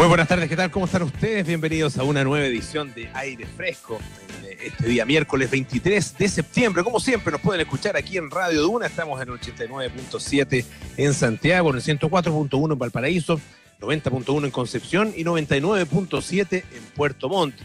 Muy buenas tardes, ¿qué tal? ¿Cómo están ustedes? Bienvenidos a una nueva edición de Aire Fresco. en Este día miércoles 23 de septiembre, como siempre, nos pueden escuchar aquí en Radio Duna. Estamos en el 89.7 en Santiago, en el 104.1 en Valparaíso, 90.1 en Concepción y 99.7 en Puerto Montt.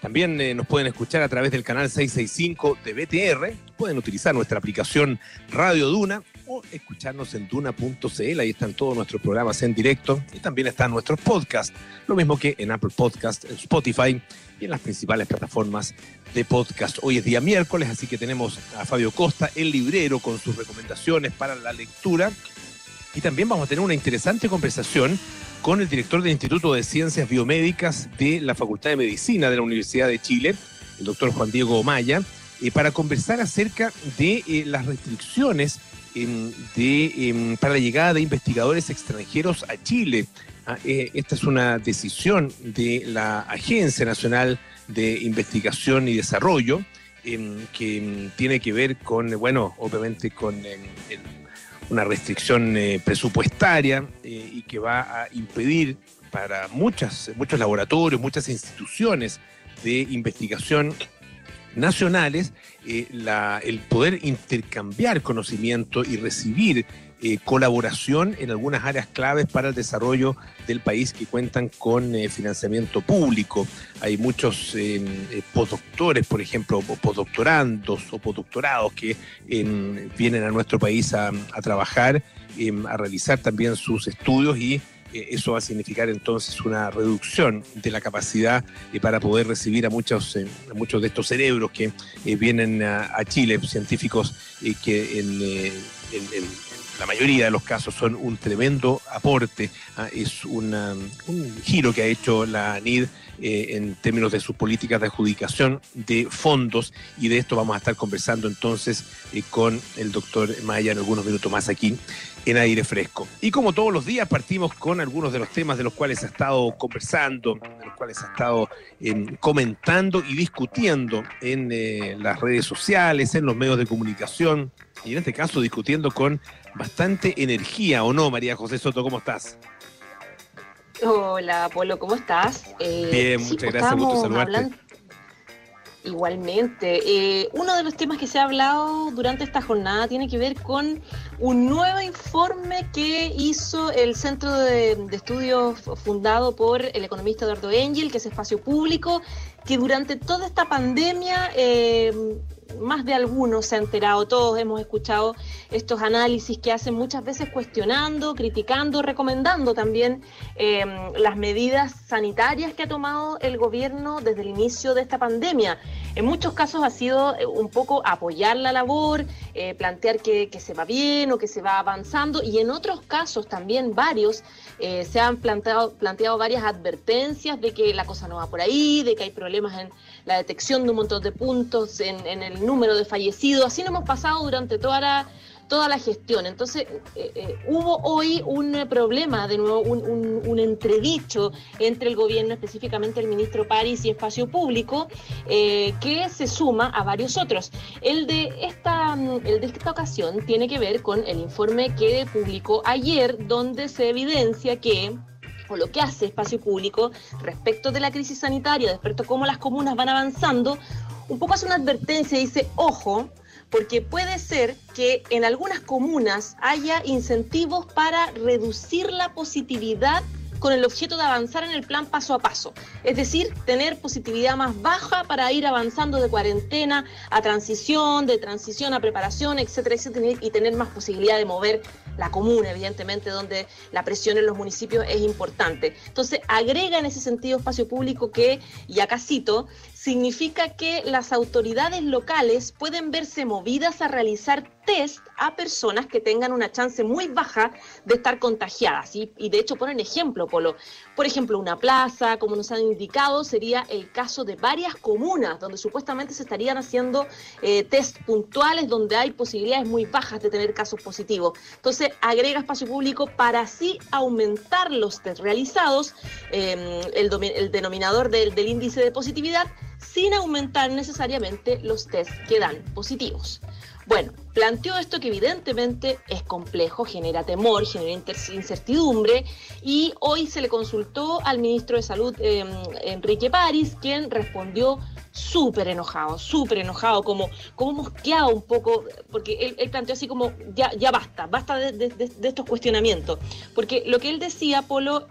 También eh, nos pueden escuchar a través del canal 665 de BTR. Pueden utilizar nuestra aplicación Radio Duna o escucharnos en duna.cl. Ahí están todos nuestros programas en directo y también están nuestros podcasts, lo mismo que en Apple Podcast, en Spotify y en las principales plataformas de podcast. Hoy es día miércoles, así que tenemos a Fabio Costa, el librero, con sus recomendaciones para la lectura. Y también vamos a tener una interesante conversación con el director del Instituto de Ciencias Biomédicas de la Facultad de Medicina de la Universidad de Chile, el doctor Juan Diego Maya, eh, para conversar acerca de eh, las restricciones de, para la llegada de investigadores extranjeros a Chile. Ah, eh, esta es una decisión de la Agencia Nacional de Investigación y Desarrollo em, que em, tiene que ver con, bueno, obviamente con em, una restricción eh, presupuestaria eh, y que va a impedir para muchas, muchos laboratorios, muchas instituciones de investigación nacionales eh, el poder intercambiar conocimiento y recibir eh, colaboración en algunas áreas claves para el desarrollo del país que cuentan con eh, financiamiento público. Hay muchos postdoctores, por ejemplo, postdoctorandos o postdoctorados que vienen a nuestro país a, a trabajar, a realizar también sus estudios y eso va a significar entonces una reducción de la capacidad eh, para poder recibir a muchos, eh, muchos de estos cerebros que eh, vienen a, Chile, científicos que en, la mayoría de los casos son un tremendo aporte. Ah, es un giro que ha hecho la ANID en términos de sus políticas de adjudicación de fondos y de esto vamos a estar conversando entonces con el doctor Maya en algunos minutos más aquí en aire fresco. Y como todos los días partimos con algunos de los temas de los cuales ha estado conversando, de los cuales ha estado em, comentando y discutiendo en eh, las redes sociales, en los medios de comunicación, y en este caso discutiendo con bastante energía, ¿o no, María José Soto? ¿Cómo estás? Hola, Polo, ¿cómo estás? Eh, Bien, muchas pues, gracias, gusto saludarte. Igualmente. Eh, uno de los temas que se ha hablado durante esta jornada tiene que ver con un nuevo informe que hizo el Centro de, Estudios fundado por el economista Eduardo Engel, que es espacio público, que durante toda esta pandemia eh, más de algunos se ha enterado, todos hemos escuchado estos análisis que hacen muchas veces cuestionando, criticando, recomendando también eh, las medidas sanitarias que ha tomado el gobierno desde el inicio de esta pandemia. En muchos casos ha sido eh, un poco apoyar la labor, plantear que, se va bien o que se va avanzando y en otros casos también varios se han planteado, planteado varias advertencias de que la cosa no va por ahí, de que hay problemas en la detección de un montón de puntos, en, en el número de fallecidos. Así lo hemos pasado durante toda la, toda la gestión. Entonces, eh, eh, hubo hoy un problema, de nuevo, un, entredicho entre el gobierno, específicamente el ministro París y Espacio Público, eh, que se suma a varios otros. El de, esta, el de esta ocasión tiene que ver con el informe que publicó ayer, donde se evidencia que o lo que hace Espacio Público respecto de la crisis sanitaria, respecto a cómo las comunas van avanzando, un poco hace una advertencia dice, ojo, porque puede ser que en algunas comunas haya incentivos para reducir la positividad con el objeto de avanzar en el plan paso a paso. Es decir, tener positividad más baja para ir avanzando de cuarentena a transición, de transición a preparación, etcétera, etcétera, y tener más posibilidad de mover la comuna, evidentemente, donde la presión en los municipios es importante. Entonces, agrega en ese sentido espacio público que, y acá significa que las autoridades locales pueden verse movidas a realizar test a personas que tengan una chance muy baja de estar contagiadas. Y, de hecho ponen ejemplo, Polo. Por ejemplo, una plaza, como nos han indicado, sería el caso de varias comunas donde supuestamente se estarían haciendo eh, test puntuales donde hay posibilidades muy bajas de tener casos positivos. Entonces, agrega espacio público para así aumentar los test realizados, em, el, denominador del índice de positividad, sin aumentar necesariamente los test que dan positivos. Bueno, planteó esto que evidentemente es complejo, genera temor, genera incertidumbre y hoy se le consultó al ministro de Salud, em, Enrique París, quien respondió súper enojado, súper enojado, como, como mosqueado un poco, porque él, planteó así como, ya, ya basta, basta de, estos cuestionamientos. Porque lo que él decía, Polo,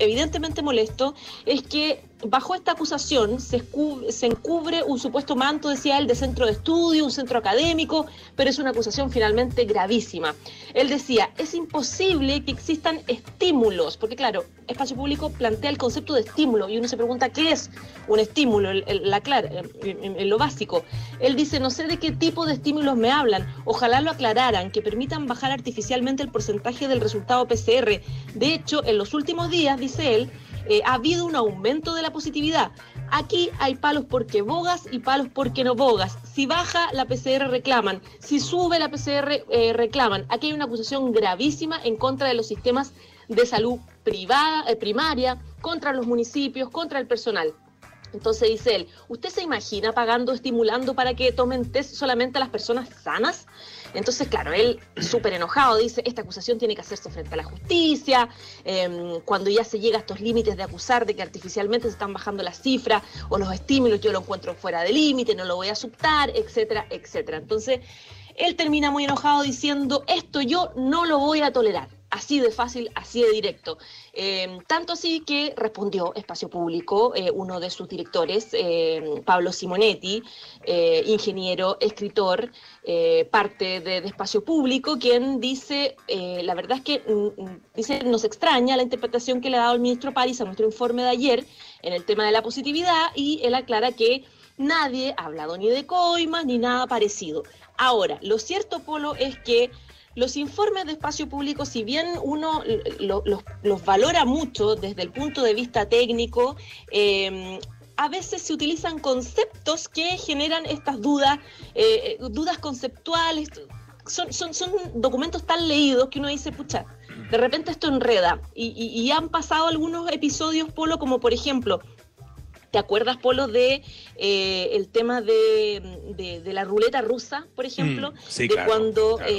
evidentemente molesto, es que bajo esta acusación se, se, encubre un supuesto manto, decía él, de centro de estudio, un centro académico, pero es una acusación finalmente gravísima. Él decía, es imposible que existan estímulos, porque claro, espacio público plantea el concepto de estímulo y uno se pregunta qué es un estímulo, la en, lo básico. Él dice, no sé de qué tipo de estímulos me hablan, ojalá lo aclararan, que permitan bajar artificialmente el porcentaje del resultado PCR. De hecho, en los últimos días, dice él, eh, ha habido un aumento de la positividad. Aquí hay palos porque bogas y palos porque no bogas. Si baja la PCR reclaman, si sube la PCR eh, reclaman. Aquí hay una acusación gravísima en contra de los sistemas de salud privada, eh, primaria, contra los municipios, contra el personal. Entonces dice él, ¿usted se imagina pagando, estimulando para que tomen test solamente a las personas sanas? Entonces, claro, él súper enojado dice, esta acusación tiene que hacerse frente a la justicia, em, cuando ya se llega a estos límites de acusar de que artificialmente se están bajando las cifras o los estímulos, yo lo encuentro fuera de límite, no lo voy a aceptar, etcétera, etcétera. Entonces, él termina muy enojado diciendo, esto yo no lo voy a tolerar. Así de fácil, así de directo. Em, tanto así que respondió Espacio Público, eh, uno de sus directores, em, Pablo Simonetti, eh, ingeniero, escritor, eh, parte de, Espacio Público, quien dice, la verdad es que mm, mm, dice, nos extraña la interpretación que le ha dado el ministro París a nuestro informe de ayer en el tema de la positividad y él aclara que nadie ha hablado ni de coimas ni nada parecido. Ahora, lo cierto, Polo, es que los informes de espacio público, si bien uno los, valora mucho desde el punto de vista técnico, eh, a veces se utilizan conceptos que generan estas dudas, eh, dudas conceptuales. Son, son, son, documentos tan leídos que uno dice, pucha, de repente esto enreda. Y, han pasado algunos episodios, Polo, como por ejemplo, ¿Te acuerdas, Polo, de eh, el tema de, la ruleta rusa, por ejemplo? Mm, sí, de cuando Claro,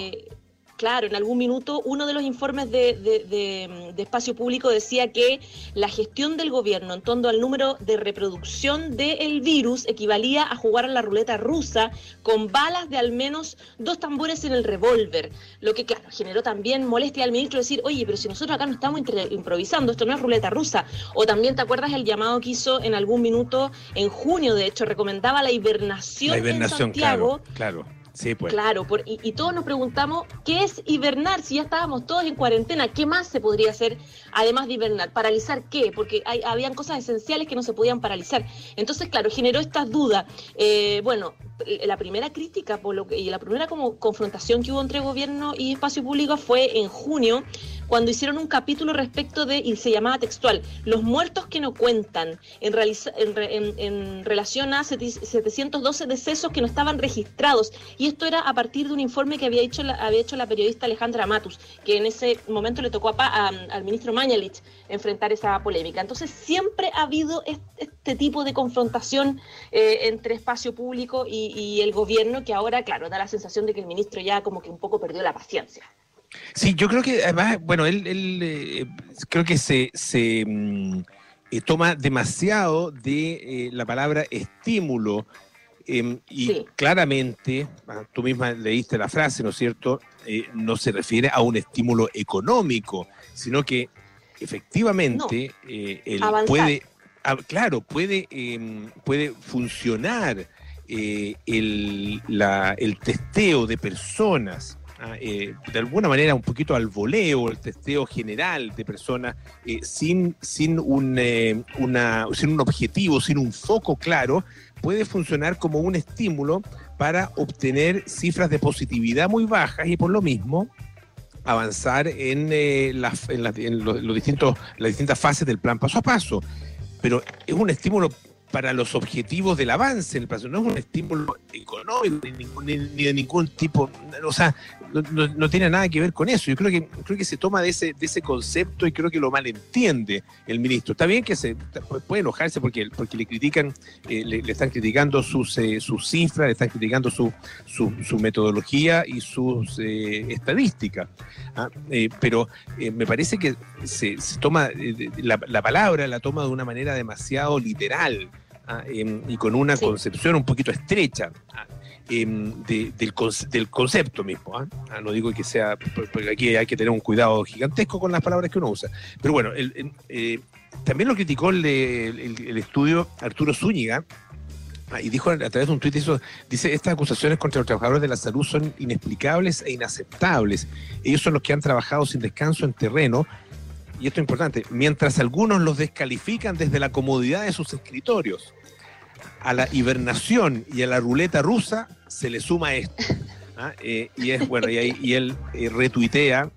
en algún minuto uno de los informes de, espacio público decía que la gestión del gobierno en torno al número de reproducción del virus equivalía a jugar a la ruleta rusa con balas de al menos dos tambores en el revólver, lo que claro, generó también molestia al ministro decir, oye, pero si nosotros acá no estamos improvisando, esto no es ruleta rusa. O también te acuerdas el llamado que hizo en algún minuto, en junio de hecho, recomendaba la hibernación, en Santiago. claro Sí, pues. Claro, y, todos nos preguntamos, ¿qué es hibernar? Si ya estábamos todos en cuarentena, ¿qué más se podría hacer además de hibernar? ¿Paralizar qué? Porque habían cosas esenciales que no se podían paralizar. Entonces, claro, generó estas dudas. Eh, bueno, la primera crítica y la primera como confrontación que hubo entre gobierno y espacio público fue en junio, cuando hicieron un capítulo respecto de, y se llamaba textual, los muertos que no cuentan, en, en, relación a 712 decesos que no estaban registrados. Y esto era a partir de un informe que había hecho la, había hecho la periodista Alejandra Matus, que en ese momento le tocó a, al ministro Mañalich enfrentar esa polémica. Entonces siempre ha habido este, tipo de confrontación eh, entre espacio público y, y el gobierno que ahora, claro, da la sensación de que el ministro ya como que un poco perdió la paciencia. Sí, yo creo que además, bueno, él, eh, creo que se, se mm, eh, toma demasiado de eh, la palabra estímulo em, y claramente, ah, tú misma leíste la frase, ¿no es cierto? no se refiere a un estímulo económico, sino que efectivamente él puede, ah, claro, puede, em, puede funcionar el, la, el testeo de personas Ah, eh, de alguna manera un poquito al voleo, el testeo general de personas, eh, sin, sin, un, eh, una, sin un objetivo, sin un foco claro, puede funcionar como un estímulo para obtener cifras de positividad muy bajas y por lo mismo avanzar en, las, en, los, distintos, las distintas fases del plan paso a paso. Pero es un estímulo para los objetivos del avance en el paso, no es un estímulo económico ni, ni, de ningún tipo, o sea, no, tiene nada que ver con eso. Yo creo que, creo que se toma de ese, de ese concepto y creo que lo malentiende el ministro. Está bien que se puede enojarse porque, porque le critican, eh, le, están criticando sus, eh, sus cifras, le están criticando su, su, metodología y sus eh, estadísticas. ¿ah? pero me parece que se, toma la, la, palabra, la toma de una manera demasiado literal. ¿Ah? Em, y con una concepción un poquito estrecha. ¿ah? Em, del, concepto mismo. ¿ah? ¿ah? no digo que sea, porque aquí hay que tener un cuidado gigantesco con las palabras que uno usa. Pero bueno, eh, también lo criticó el, estudio Arturo Zúñiga, y dijo a través de un tuit, dice, estas acusaciones contra los trabajadores de la salud son inexplicables e inaceptables. Ellos son los que han trabajado sin descanso en terreno, y esto es importante, mientras algunos los descalifican desde la comodidad de sus escritorios a la hibernación y a la ruleta rusa se le suma esto. ¿ah? Eh, y es bueno, y, él eh, retuitea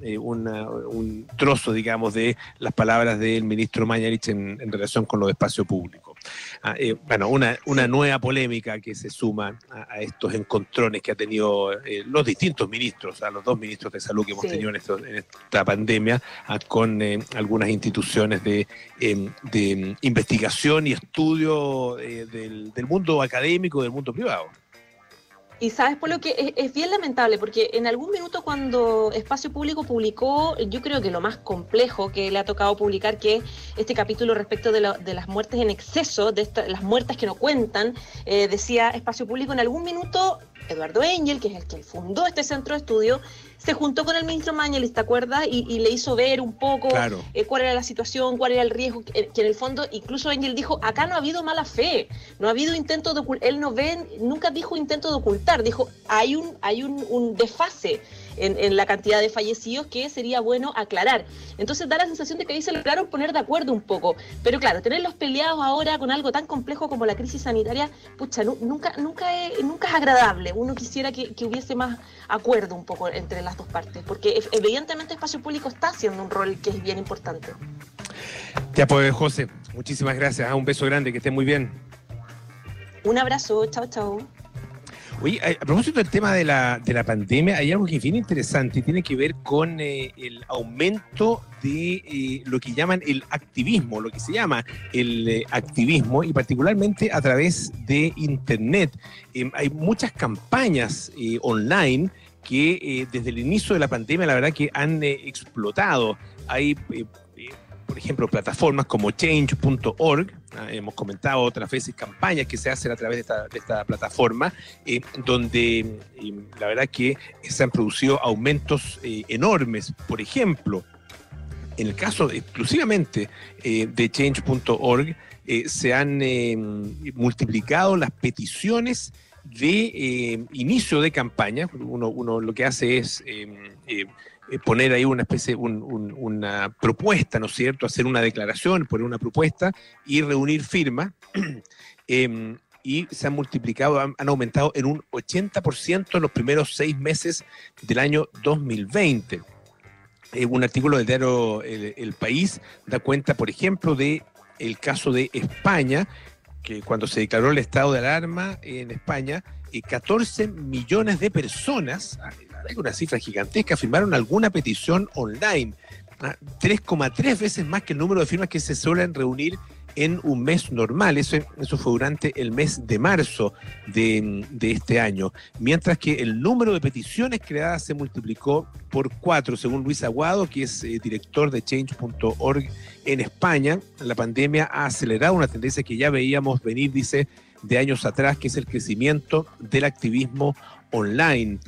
eh, un trozo, digamos, de las palabras del ministro Mañarich en, en relación con los espacios públicos. Ah, eh, bueno, una, una nueva polémica que se suma a, estos encontrones que ha tenido eh, los distintos ministros, a los dos ministros de salud que hemos tenido en, esta pandemia, ah, con eh, algunas instituciones de, em, de, investigación y estudio del, del mundo académico, del mundo privado. Y sabes, por lo que es, bien lamentable, porque en algún minuto cuando Espacio Público publicó, yo creo que lo más complejo que le ha tocado publicar, que es este capítulo respecto de, las muertes en exceso, de las muertes que no cuentan, eh, decía Espacio Público, en algún minuto Eduardo Engel, que es el que fundó este centro de estudio, se juntó con el ministro Mañalis, ¿te acuerdas? Y, le hizo ver un poco eh, cuál era la situación, cuál era el riesgo, que, en el fondo incluso Engel dijo, acá no ha habido mala fe, no ha habido intento de ocultar, él no ve, nunca dijo intento de ocultar, dijo, hay un, hay un, un desfase en, la cantidad de fallecidos que sería bueno aclarar. Entonces da la sensación de que ahí se lograron poner de acuerdo un poco. Pero claro, tenerlos peleados ahora con algo tan complejo como la crisis sanitaria, pucha, nunca, nunca, es, nunca es agradable. Uno quisiera que, hubiese más acuerdo un poco entre las dos partes, porque evidentemente Espacio Público está haciendo un rol que es bien importante. Ya pues, José, muchísimas gracias. Ah, un beso grande, que esté muy bien. Un abrazo, chao, chao. Oye, a propósito del tema de la, de la pandemia, hay algo que es interesante y tiene que ver con eh, el aumento de eh, lo que llaman el activismo, lo que se llama el eh, activismo y particularmente a través de Internet. Em, hay muchas campañas online que desde el inicio de la pandemia la verdad que han explotado. Hay por ejemplo, plataformas como change.org, hemos comentado otras veces campañas que se hacen a través de esta, plataforma, eh, donde eh, la verdad que se han producido aumentos eh, enormes. Por ejemplo, en el caso exclusivamente de change.org, se han multiplicado las peticiones de inicio de campaña. Uno, uno, lo que hace es poner ahí una especie, una propuesta, ¿no es cierto? Hacer una declaración, poner una propuesta y reunir firmas. Em, y se han multiplicado, han, aumentado en un 80% en los primeros seis meses del año 2020. Eh, un artículo del diario el, País da cuenta, por ejemplo, de el caso de España, que cuando se declaró el estado de alarma en España, 14 eh, millones de personas, hay una cifra gigantesca, firmaron alguna petición online. 3,3 ah, veces más que el número de firmas que se suelen reunir en un mes normal. Eso, eso fue durante el mes de marzo de, este año. Mientras que el número de peticiones creadas se multiplicó por cuatro, según Luis Aguado, que es eh, director de change.org en España. La pandemia ha acelerado una tendencia que ya veíamos venir, dice, de años atrás, que es el crecimiento del activismo online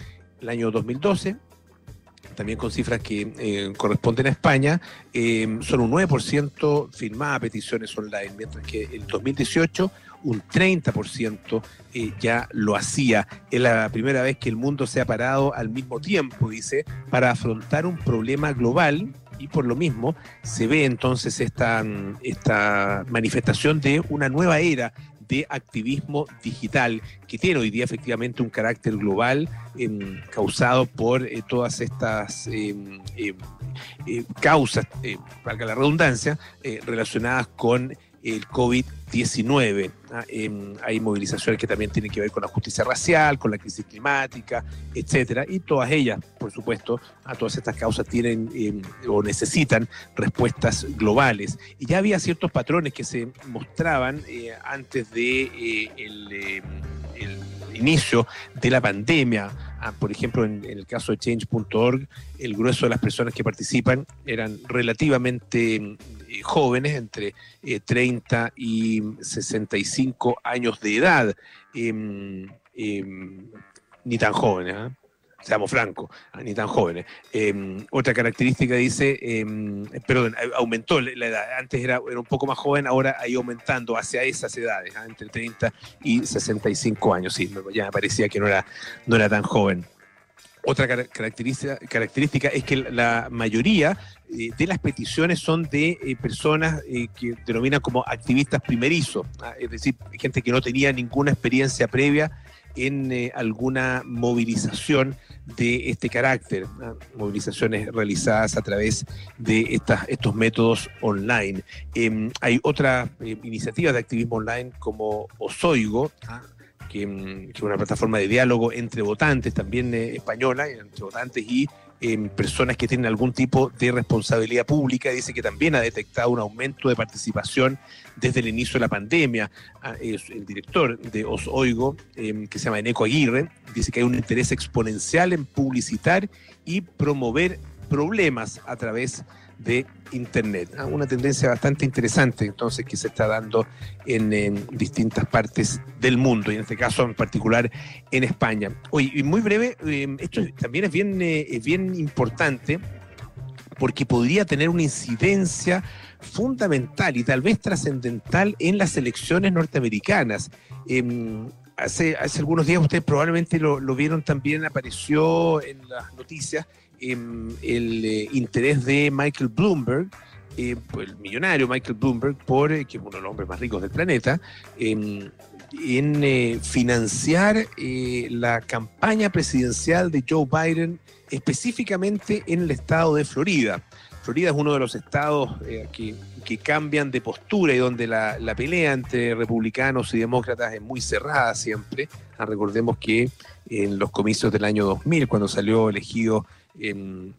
el año 2012, también con cifras que eh, corresponden a España, eh, solo un 9% firmaba peticiones online, mientras que en 2018 un 30% eh, ya lo hacía. Es la primera vez que el mundo se ha parado al mismo tiempo, dice, para afrontar un problema global y por lo mismo se ve entonces esta, esta manifestación de una nueva era de activismo digital, que tiene hoy día efectivamente un carácter global em, causado por eh, todas estas em, em, eh, causas, eh, valga la redundancia, relacionadas con el COVID-19. 19. Em, hay movilizaciones que también tienen que ver con la justicia racial, con la crisis climática, etcétera, y todas ellas, por supuesto, a todas estas causas tienen em, o necesitan respuestas globales. Y ya había ciertos patrones que se mostraban eh, antes de eh, em, el, inicio de la pandemia. Ah, por ejemplo, en, el caso de change.org, el grueso de las personas que participan eran relativamente eh, jóvenes, entre 30 eh, y 65 años de edad, ni tan jóvenes. seamos francos, ni tan jóvenes. Em, otra característica dice, em, perdón, aumentó la edad, antes era, un poco más joven, ahora ha ido aumentando hacia esas edades, ¿ah? entre 30 y 65 años, sí, ya me parecía que no era, no era tan joven. Otra característica, es que la mayoría eh, de las peticiones son de eh, personas eh, que denominan como activistas primerizos, ¿ah? es decir, gente que no tenía ninguna experiencia previa en alguna movilización de este carácter, movilizaciones realizadas a través de estas, estos métodos online. Em, hay otras eh, iniciativas de activismo online como Osoigo, ¿ah? Que, es una plataforma de diálogo entre votantes, también eh, española, entre votantes y personas que tienen algún tipo de responsabilidad pública. Dice que también ha detectado un aumento de participación desde el inicio de la pandemia. Ah, el director de Os Oigo, em, que se llama Eneco Aguirre, dice que hay un interés exponencial en publicitar y promover problemas a través de Internet. Una tendencia bastante interesante entonces que se está dando en, distintas partes del mundo y en este caso en particular en España. Oye, y muy breve, em, esto también es bien, eh, bien importante porque podría tener una incidencia fundamental y tal vez trascendental en las elecciones norteamericanas. Em, hace, hace algunos días ustedes probablemente lo, lo vieron también, apareció en las noticias el eh, interés de Michael Bloomberg, eh, el millonario Michael Bloomberg, por, eh, que es uno de los hombres más ricos del planeta, em, en financiar la campaña presidencial de Joe Biden, específicamente en el estado de Florida. Florida es uno de los estados que, cambian de postura y donde la, pelea entre republicanos y demócratas es muy cerrada siempre. Ah, recordemos que en los comicios del año 2000, cuando salió elegido el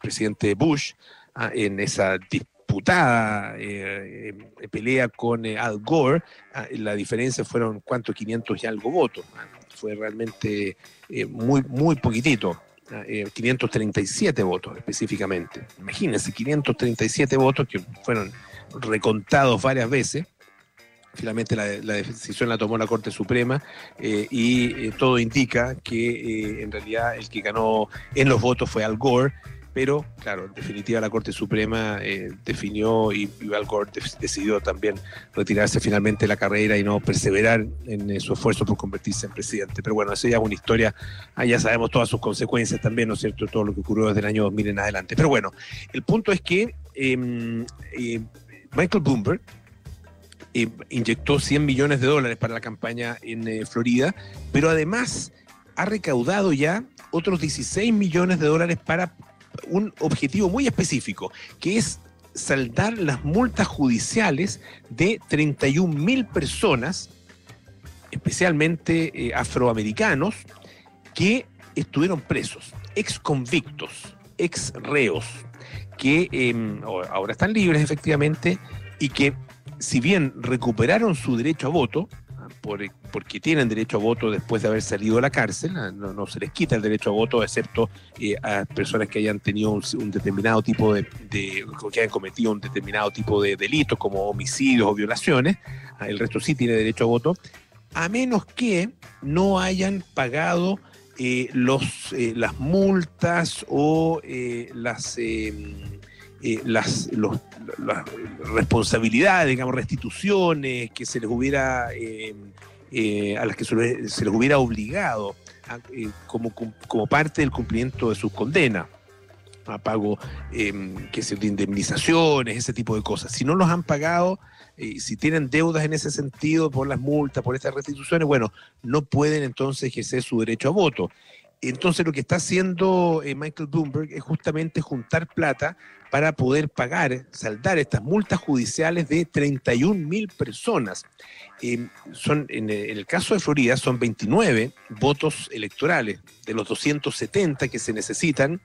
presidente Bush ah, en esa disputada eh, eh, pelea con Al Gore, ah, la diferencia fueron cuánto, 500 y algo votos. Ah, fue realmente muy, muy poquitito. 537 votos específicamente. Imagínense, 537 votos que fueron recontados varias veces Finalmente la, decisión la tomó la Corte Suprema eh, y eh, todo indica que eh, en realidad el que ganó en los votos fue Al Gore, pero claro, en definitiva la Corte Suprema definió y, Al Gore decidió también retirarse finalmente de la carrera y no perseverar en su esfuerzo por convertirse en presidente. Pero bueno, eso ya es una historia, ah, ya sabemos todas sus consecuencias también, ¿no es cierto? Todo lo que ocurrió desde el año 2000 en adelante. Pero bueno, el punto es que em, Michael Bloomberg, inyectó 100 millones de dólares para la campaña en eh, Florida, pero además ha recaudado ya otros 16 millones de dólares para un objetivo muy específico, que es saldar las multas judiciales de 31 mil personas, especialmente eh, afroamericanos, que estuvieron presos, ex convictos, ex reos, que em, ahora están libres efectivamente y que si bien recuperaron su derecho a voto, porque tienen derecho a voto después de haber salido de la cárcel, ah, no, se les quita el derecho a voto, excepto eh, a personas que hayan tenido un, determinado tipo de, que hayan cometido un determinado tipo de delitos como homicidios o violaciones, ah, el resto sí tiene derecho a voto, a menos que no hayan pagado eh, los, eh, las multas o las eh, las, las responsabilidades, digamos, restituciones que se les hubiera, eh, eh, a las que se les, hubiera obligado como, como parte del cumplimiento de sus condenas a pago que de indemnizaciones, ese tipo de cosas. Si no los han pagado, si tienen deudas en ese sentido por las multas, por estas restituciones, bueno, no pueden entonces ejercer su derecho a voto. Entonces lo que está haciendo eh, Michael Bloomberg es justamente juntar plata para poder pagar, saldar estas multas judiciales de 31 mil personas. Eh, son, en el caso de Florida son 29 votos electorales de los 270 que se necesitan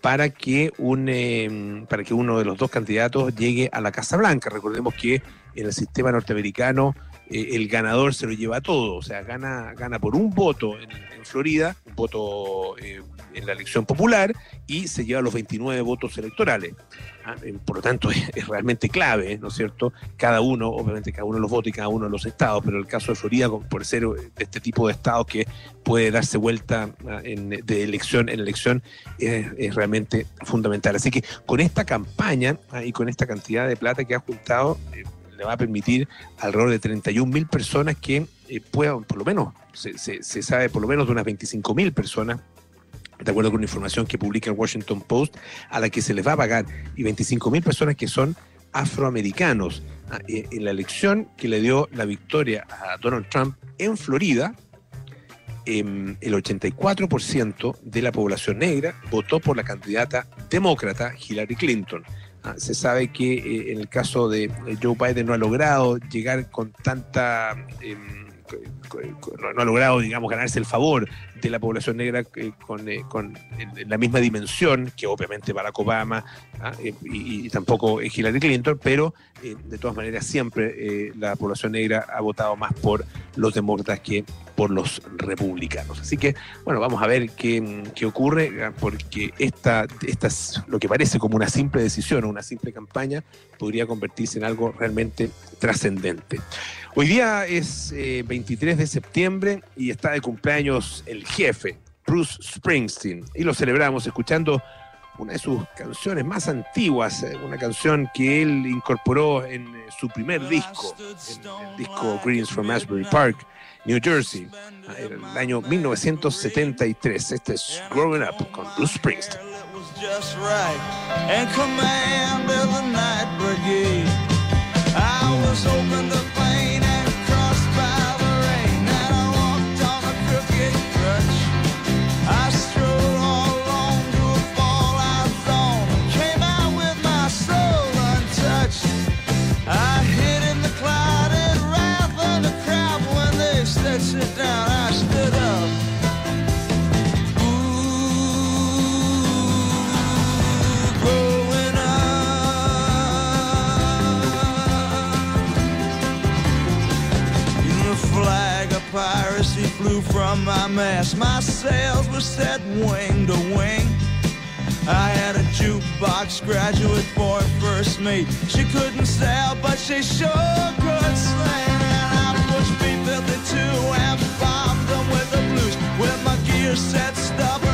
para que, un, para que uno de los dos candidatos llegue a la Casa Blanca. Recordemos que en el sistema norteamericano eh, el ganador se lo lleva todo, o sea, gana, gana por un voto en, Florida, un voto eh, en la elección popular, y se lleva los 29 votos electorales. Ah, eh, por lo tanto, es, realmente clave, ¿no es cierto? Cada uno, obviamente, cada uno de los votos y cada uno de los estados, pero el caso de Florida, por ser este tipo de estado que puede darse vuelta ah, de elección en elección, es, realmente fundamental. Así que con esta campaña ah, y con esta cantidad de plata que ha juntado, le va a permitir alrededor de 31 mil personas que eh, puedan, por lo menos, se, sabe por lo menos de unas 25 mil personas de acuerdo con información que publica el Washington Post, a la que se les va a pagar, y 25 mil personas que son afroamericanos. Ah, eh, en la elección que le dio la victoria a Donald Trump en Florida, em, el 84% de la población negra votó por la candidata demócrata Hillary Clinton. Ah, se sabe que eh, en el caso de Joe Biden no ha logrado llegar con tanta... Em, no ha logrado, digamos, ganarse el favor de la población negra eh, con, eh, con la misma dimensión que obviamente Barack Obama ¿ah? eh, y, tampoco Hillary Clinton, pero de todas maneras siempre la población negra ha votado más por los demócratas que por los republicanos. Así que, bueno, vamos a ver qué, qué ocurre, ¿ah? porque esta, esta, lo que parece como una simple decisión o una simple campaña podría convertirse en algo realmente trascendente. Hoy día es 23 de septiembre y está de cumpleaños el jefe, Bruce Springsteen, y lo celebramos escuchando una de sus canciones más antiguas, eh, una canción que él incorporó en eh, su primer disco, el disco Greetings from Asbury Park, New Jersey, ah, en el año 1973. Este es Growing Up con Bruce Springsteen. My mast. My sails were set wing to wing. I had a jukebox graduate for first mate. She couldn't sail, but she sure could sing. And I pushed B-52 and bombed them with the blues. With my gear set stubborn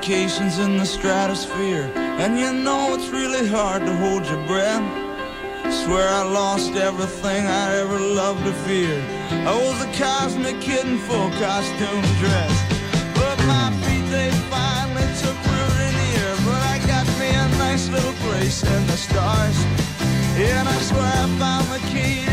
vacations in the stratosphere, and you know it's really hard to hold your breath. Swear I lost everything I ever loved or feared. I was a cosmic kid in full costume dress, but my feet they finally took root in the air. But I got me a nice little place in the stars, and I swear I found the key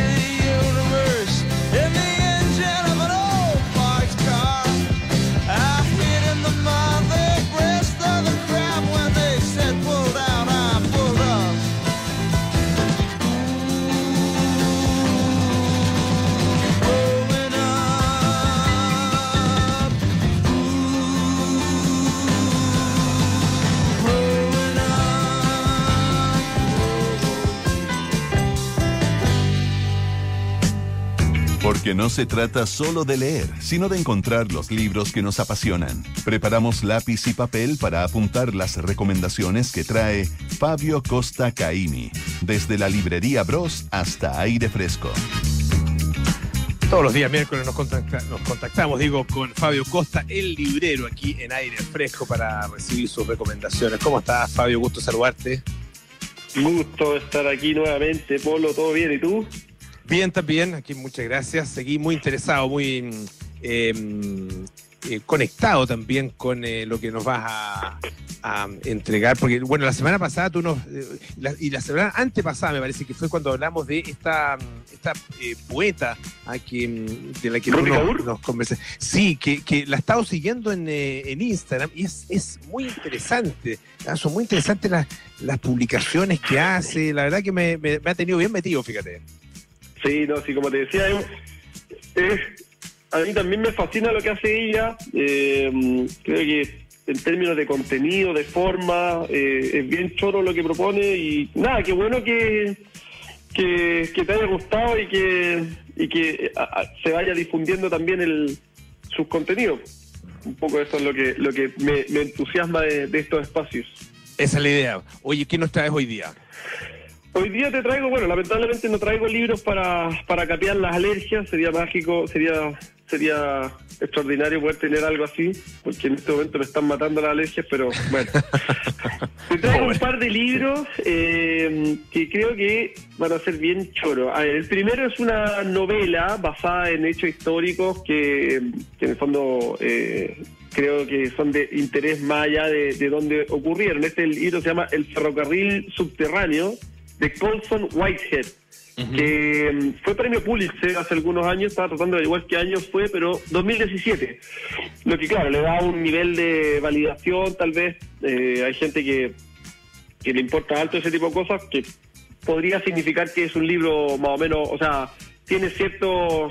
porque no se trata solo de leer, sino de encontrar los libros que nos apasionan. Preparamos lápiz y papel para apuntar las recomendaciones que trae Fabio Costa Caimi, desde la librería Bros hasta aire fresco. Todos los días miércoles nos, nos, contactamos, digo, con Fabio Costa, el librero, aquí en aire fresco para recibir sus recomendaciones. ¿Cómo estás, Fabio? Gusto saludarte. Gusto estar aquí nuevamente, Polo. ¿Todo bien? ¿Y tú? Bien, también. Aquí muchas gracias. Seguí muy interesado, muy eh, eh, conectado también con eh, lo que nos vas a, entregar, porque bueno, la semana pasada tú nos, eh, y la semana antepasada me parece que fue cuando hablamos de esta, esta poeta ah, que, de la que tú nos, conversaste. Sí, que, que, la he estado siguiendo en, en Instagram y es, es muy interesante, ah, son muy interesantes las, las publicaciones que hace, la verdad que me, me, ha tenido bien metido, fíjate. Sí, no, sí, como te decía, a mí también me fascina lo que hace ella. Eh, creo que en términos de contenido, de forma, eh, es bien choro lo que propone y nada, qué bueno que, que, te haya gustado y que, y que se vaya difundiendo también el, sus contenidos. Un poco eso es lo que, lo que me, entusiasma de, de, estos espacios. Esa es la idea. Oye, ¿qué nos traes hoy día? Hoy día te traigo, bueno, lamentablemente no traigo libros para, para capear las alergias, sería mágico, sería sería extraordinario poder tener algo así, porque en este momento me están matando las alergias, pero bueno. Te traigo un par de libros eh, que creo que van a ser bien choros. el primero es una novela basada en hechos históricos que, en el fondo eh, creo que son de interés más allá de, de dónde ocurrieron. Este libro se llama El ferrocarril subterráneo de Colson Whitehead que mm, fue premio Pulitzer hace algunos años, estaba tratando de igual qué año fue, pero 2017. Lo que claro, le da un nivel de validación, tal vez, eh, hay gente que, que le importa alto ese tipo de cosas, que podría significar que es un libro más o menos, o sea, tiene cierto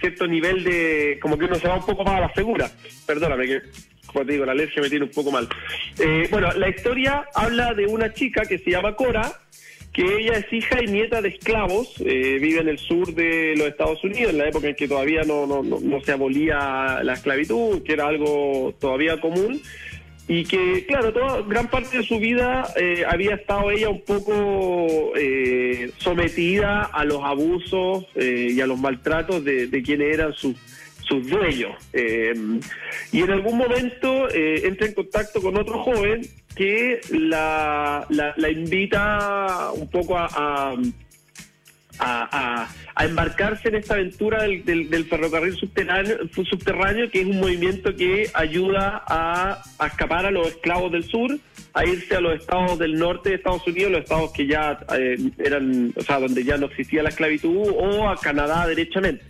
cierto nivel de, como que uno se va un poco más a la segura. Perdóname que como te digo, la alergia me tiene un poco mal. Eh, bueno, la historia habla de una chica que se llama Cora, que ella es hija y nieta de esclavos, eh, vive en el sur de los Estados Unidos, en la época en que todavía no, no, no, se abolía la esclavitud, que era algo todavía común, y que, claro, toda, gran parte de su vida eh, había estado ella un poco eh, sometida a los abusos y a los maltratos de, de quienes eran sus sus dueños. y en algún momento entra en contacto con otro joven que la, la, invita un poco a, a, a, embarcarse en esta aventura del, del, ferrocarril subterráneo, subterráneo, que es un movimiento que ayuda a, escapar a los esclavos del sur, a irse a los estados del norte de Estados Unidos, los estados que ya eh, eran, o sea, donde ya no existía la esclavitud, o a Canadá derechamente.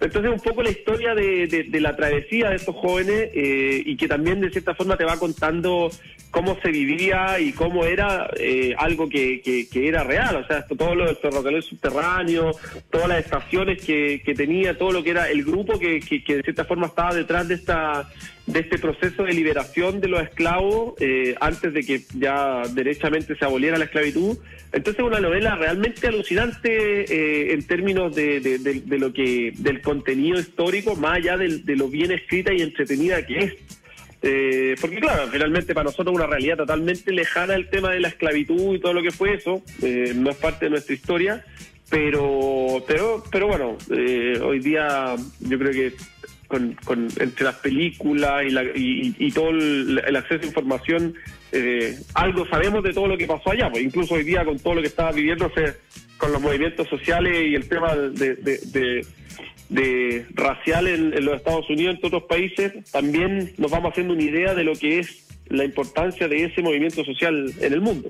Entonces, un poco la historia de, de, la travesía de estos jóvenes eh, y que también de cierta forma te va contando cómo se vivía y cómo era eh, algo que, era real. O sea, todo lo del ferrocarril subterráneo, todas las estaciones que, que tenía, todo lo que era el grupo que, de cierta forma estaba detrás de esta de este proceso de liberación de los esclavos eh, antes de que ya derechamente se aboliera la esclavitud. Entonces una novela realmente alucinante eh, en términos de, de, lo que del contenido histórico, más allá de, lo bien escrita y entretenida que es. Eh, porque claro, finalmente para nosotros una realidad totalmente lejana el tema de la esclavitud y todo lo que fue eso, no es parte de nuestra historia, pero pero pero bueno, hoy día yo creo que con, entre las películas y, todo el, acceso a información, eh, algo sabemos de todo lo que pasó allá, pues incluso hoy día con todo lo que estaba viviéndose con los movimientos sociales y el tema de, racial en, los Estados Unidos, en otros países, también nos vamos haciendo una idea de lo que es la importancia de ese movimiento social en el mundo.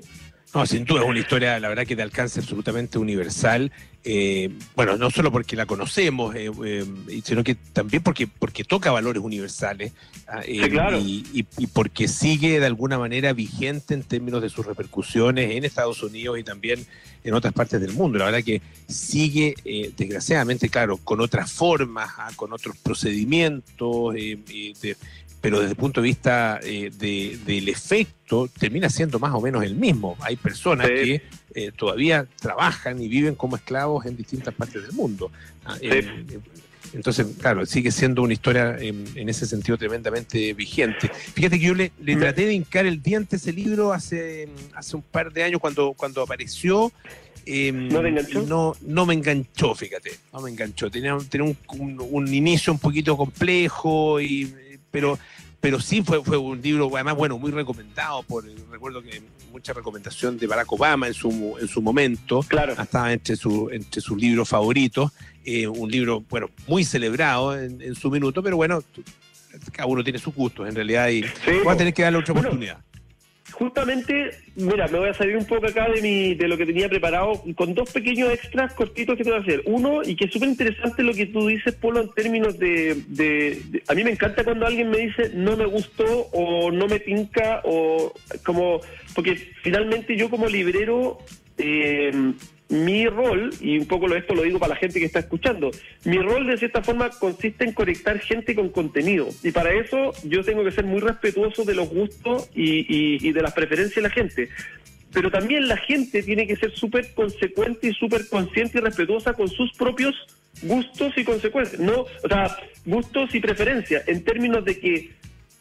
No, sin duda es una historia, la verdad, que de alcance absolutamente universal. Eh, bueno, no solo porque la conocemos, eh, eh, sino que también porque, porque toca valores universales ah, y, y, porque sigue de alguna manera vigente en términos de sus repercusiones en Estados Unidos y también en otras partes del mundo. La verdad que sigue, desgraciadamente, claro, con otras formas, ah, con otros procedimientos, de, pero desde el punto de vista eh, del efecto termina siendo más o menos el mismo. Hay personas que eh, todavía trabajan y viven como esclavos en distintas partes del mundo. Ah, eh, Entonces, claro, sigue siendo una historia en, ese sentido tremendamente vigente. Fíjate que yo le, traté de hincar el diente ese libro hace, hace un par de años cuando, cuando apareció. Em, ¿No enganchó? No, no me enganchó, fíjate, no me enganchó. Tenía, tenía un, inicio un poquito complejo, y, pero, pero sí fue, fue un libro, además, bueno, muy recomendado. por Recuerdo que mucha recomendación de Barack Obama en su, en su momento. Claro. Estaba entre, su, entre sus libros favoritos. Eh, un libro, bueno, muy celebrado en, su minuto, pero bueno, cada uno tiene sus gustos en realidad y va a tener que darle otra oportunidad. Justamente, mira, me voy a salir un poco acá de mi, de lo que tenía preparado con dos pequeños extras cortitos que te voy a hacer. Uno, y que es súper interesante lo que tú dices, Polo, en términos de, de, A mí me encanta cuando alguien me dice no me gustó o no me tinca o como... Porque finalmente yo como librero eh, mi rol, y un poco esto lo digo para la gente que está escuchando, mi rol de cierta forma consiste en conectar gente con contenido. Y para eso yo tengo que ser muy respetuoso de los gustos y, de las preferencias de la gente. Pero también la gente tiene que ser súper consecuente y súper consciente y respetuosa con sus propios gustos y consecuencias. No, o sea, gustos y preferencias, en términos de que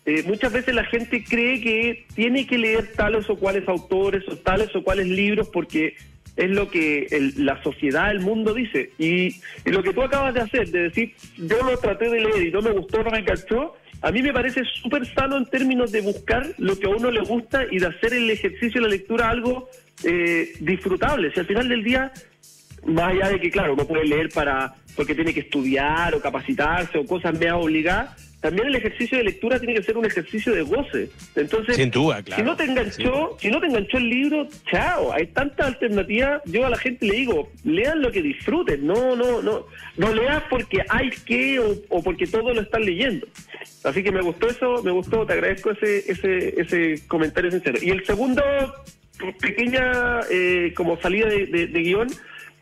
eh, muchas veces la gente cree que tiene que leer tales o cuales autores o tales o cuales libros porque es lo que la sociedad, el mundo dice. Y, lo que tú acabas de hacer, de decir, yo lo traté de leer y no me gustó, no me enganchó, a mí me parece súper sano en términos de buscar lo que a uno le gusta y de hacer el ejercicio de la lectura algo eh, disfrutable. Si al final del día, más allá de que, claro, uno puede leer para porque tiene que estudiar o capacitarse o cosas me obligadas, también el ejercicio de lectura tiene que ser un ejercicio de goce. Entonces, Sin duda, claro. si no te enganchó, si no te enganchó el libro, chao, hay tantas alternativas. Yo a la gente le digo, lean lo que disfruten, no, no, no, no leas porque hay que o, porque todo lo están leyendo. Así que me gustó eso, me gustó, te agradezco ese, ese, ese comentario sincero. Y el segundo, pequeña eh, como salida de, de guion,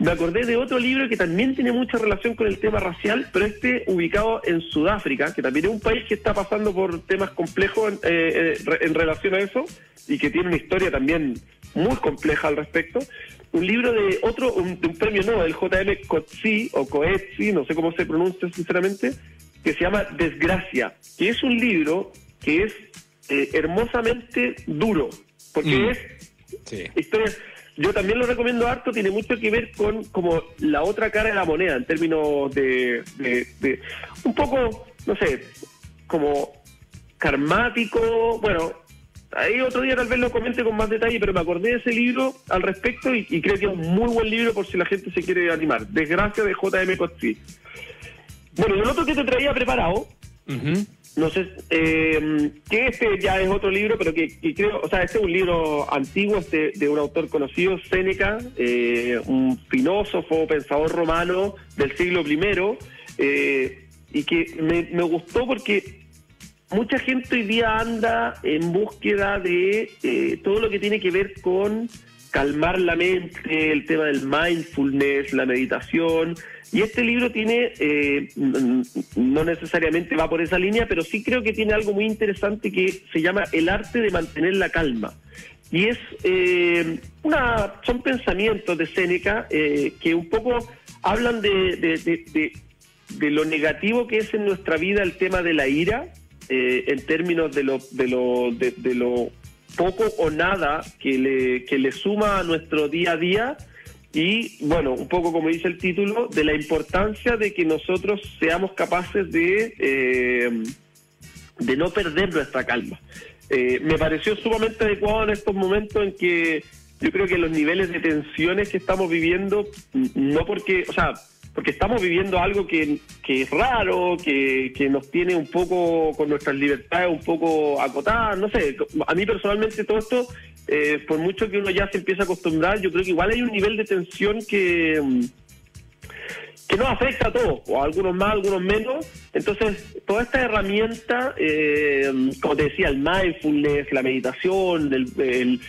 me acordé de otro libro que también tiene mucha relación con el tema racial, pero este ubicado en Sudáfrica, que también es un país que está pasando por temas complejos en, eh, eh, relación a eso y que tiene una historia también muy compleja al respecto. Un libro de otro, un, de un premio Nobel, JM Coetzee, o Coetzee, no sé cómo se pronuncia sinceramente, que se llama Desgracia, que es un libro que es eh, hermosamente duro, porque mm. es sí. historia yo también lo recomiendo harto, tiene mucho que ver con como la otra cara de la moneda, en términos de, de, un poco, no sé, como karmático, bueno, ahí otro día tal vez lo comente con más detalle, pero me acordé de ese libro al respecto y, creo que es un muy buen libro por si la gente se quiere animar. Desgracia de J.M. Coetzee. Bueno, y el otro que te traía preparado, no sé, eh, que este ya es otro libro, pero que, creo, o sea, este es un libro antiguo este, de un autor conocido, Séneca, eh, un filósofo, pensador romano del siglo I, eh, y que me, me, gustó porque mucha gente hoy día anda en búsqueda de eh, todo lo que tiene que ver con calmar la mente, el tema del mindfulness, la meditación. Y este libro tiene, eh, no necesariamente va por esa línea, pero sí creo que tiene algo muy interesante que se llama el arte de mantener la calma. Y es eh, una, son pensamientos de Séneca eh, que un poco hablan de, de, lo negativo que es en nuestra vida el tema de la ira, en términos de lo, de lo, de, lo poco o nada que le, que le suma a nuestro día a día y bueno, un poco como dice el título, de la importancia de que nosotros seamos capaces de, eh, de no perder nuestra calma. Eh, me pareció sumamente adecuado en estos momentos en que yo creo que los niveles de tensiones que estamos viviendo, no porque, o sea, porque estamos viviendo algo que, que es raro, que, que, nos tiene un poco con nuestras libertades un poco acotadas, no sé, a mí personalmente todo esto, eh, por mucho que uno ya se empiece a acostumbrar, yo creo que igual hay un nivel de tensión que que nos afecta a todos, o a algunos más, a algunos menos. Entonces, toda esta herramienta, eh, como te decía, el mindfulness, la meditación, el,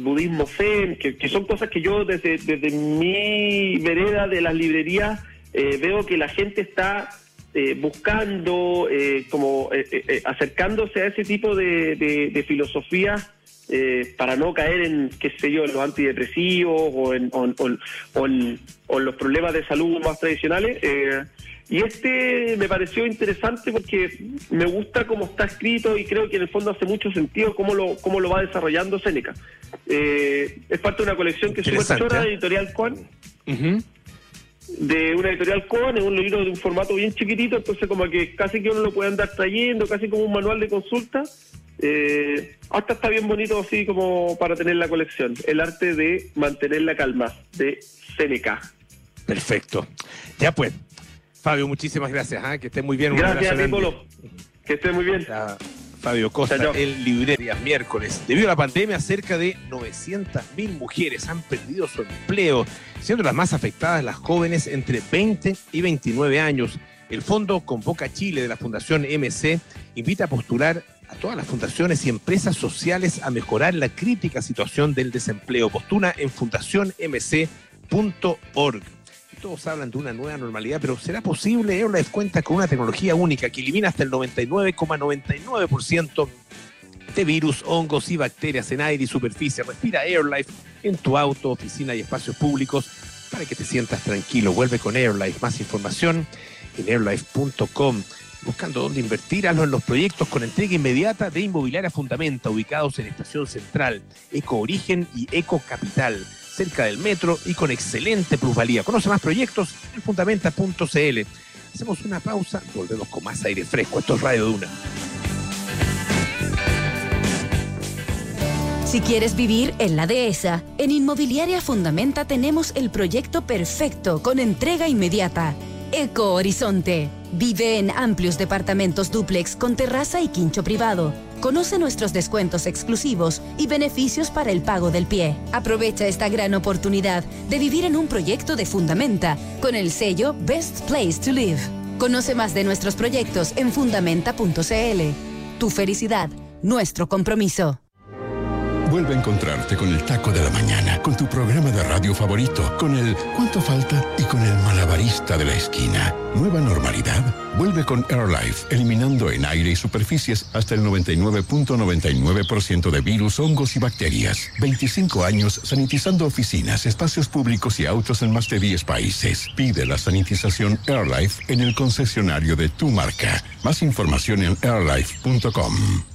budismo zen, que, son cosas que yo desde, desde mi vereda de las librerías eh, veo que la gente está eh, buscando, como acercándose a ese tipo de, de, de filosofías eh, para no caer en, qué sé yo, en los antidepresivos o en, los problemas de salud más tradicionales. Eh, Y este me pareció interesante porque me gusta cómo está escrito y creo que en el fondo hace mucho sentido cómo lo, cómo lo va desarrollando Seneca. Eh, es parte de una colección que es súper chora de Editorial Coan. De una editorial Coan, es un libro de un formato bien chiquitito, entonces como que casi que uno lo puede andar trayendo, casi como un manual de consulta. Eh, hasta está bien bonito así como para tener la colección. El arte de mantener la calma, de Seneca. Perfecto. Ya pues, Fabio, muchísimas gracias. ¿ah? Que esté muy bien. Gracias a Que esté muy bien. Fabio Costa, el librería miércoles. Debido a la pandemia, cerca de 900.000 mujeres han perdido su empleo, siendo las más afectadas las jóvenes entre 20 y 29 años. El Fondo Convoca Chile de la Fundación MC invita a postular a todas las fundaciones y empresas sociales a mejorar la crítica situación del desempleo. Postula en fundacionmc.org todos hablan de una nueva normalidad, pero ¿será posible? Airlife cuenta con una tecnología única que elimina hasta el 99,99% de virus, hongos y bacterias en aire y superficie. Respira Airlife en tu auto, oficina y espacios públicos para que te sientas tranquilo. Vuelve con Airlife. Más información en airlife.com. Buscando dónde invertir, hazlo en los proyectos con entrega inmediata de Inmobiliaria Fundamenta, ubicados en Estación Central, Eco Origen y Eco Capital cerca del metro y con excelente plusvalía. Conoce más proyectos en fundamenta.cl. Hacemos una pausa, volvemos con más aire fresco. Esto es Radio Duna. Si quieres vivir en la dehesa, en Inmobiliaria Fundamenta tenemos el proyecto perfecto con entrega inmediata. Eco Horizonte. Vive en amplios departamentos duplex con terraza y quincho privado Conoce nuestros descuentos exclusivos y beneficios para el pago del pie. Aprovecha esta gran oportunidad de vivir en un proyecto de Fundamenta con el sello Best Place to Live. Conoce más de nuestros proyectos en fundamenta.cl. Tu felicidad, nuestro compromiso. Vuelve a encontrarte con el taco de la mañana, con tu programa de radio favorito, con el ¿Cuánto falta? y con el malabarista de la esquina. Nueva normalidad. Vuelve con AirLife, eliminando en aire y superficies hasta el 99.99% de virus, hongos y bacterias. 25 años sanitizando oficinas, espacios públicos y autos en más de 10 países. Pide la sanitización AirLife en el concesionario de tu marca. Más información en airlife.com.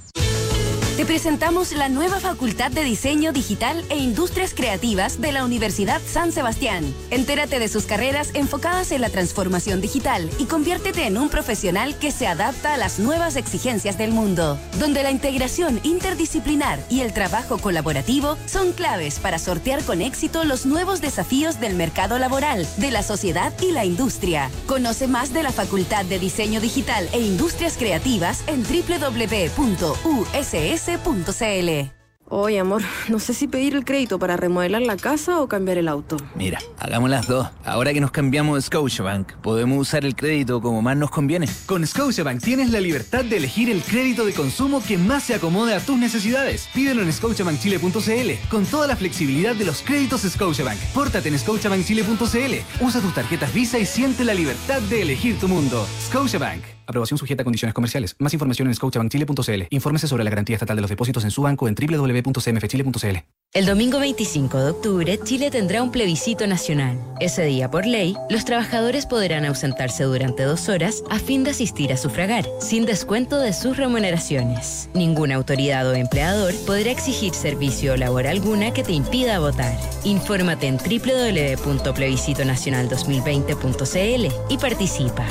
Te presentamos la nueva Facultad de Diseño Digital e Industrias Creativas de la Universidad San Sebastián. Entérate de sus carreras enfocadas en la transformación digital y conviértete en un profesional que se adapta a las nuevas exigencias del mundo, donde la integración interdisciplinar y el trabajo colaborativo son claves para sortear con éxito los nuevos desafíos del mercado laboral, de la sociedad y la industria. Conoce más de la Facultad de Diseño Digital e Industrias Creativas en www.uss cl Oye, amor, no sé si pedir el crédito para remodelar la casa o cambiar el auto. Mira, hagamos las dos. Ahora que nos cambiamos de Scotiabank, podemos usar el crédito como más nos conviene. Con Scotiabank tienes la libertad de elegir el crédito de consumo que más se acomode a tus necesidades. Pídelo en scotiabankchile.cl con toda la flexibilidad de los créditos Scotiabank. Pórtate en scotiabankchile.cl, usa tus tarjetas Visa y siente la libertad de elegir tu mundo. Scotiabank. Aprobación sujeta a condiciones comerciales. Más información en scotiabankchile.cl. Infórmese sobre la garantía estatal de los depósitos en su banco en www.cmfchile.cl. El domingo 25 de octubre, Chile tendrá un plebiscito nacional. Ese día, por ley, los trabajadores podrán ausentarse durante dos horas a fin de asistir a sufragar, sin descuento de sus remuneraciones. Ninguna autoridad o empleador podrá exigir servicio o labor alguna que te impida votar. Infórmate en www.plebiscitonacional2020.cl y participa.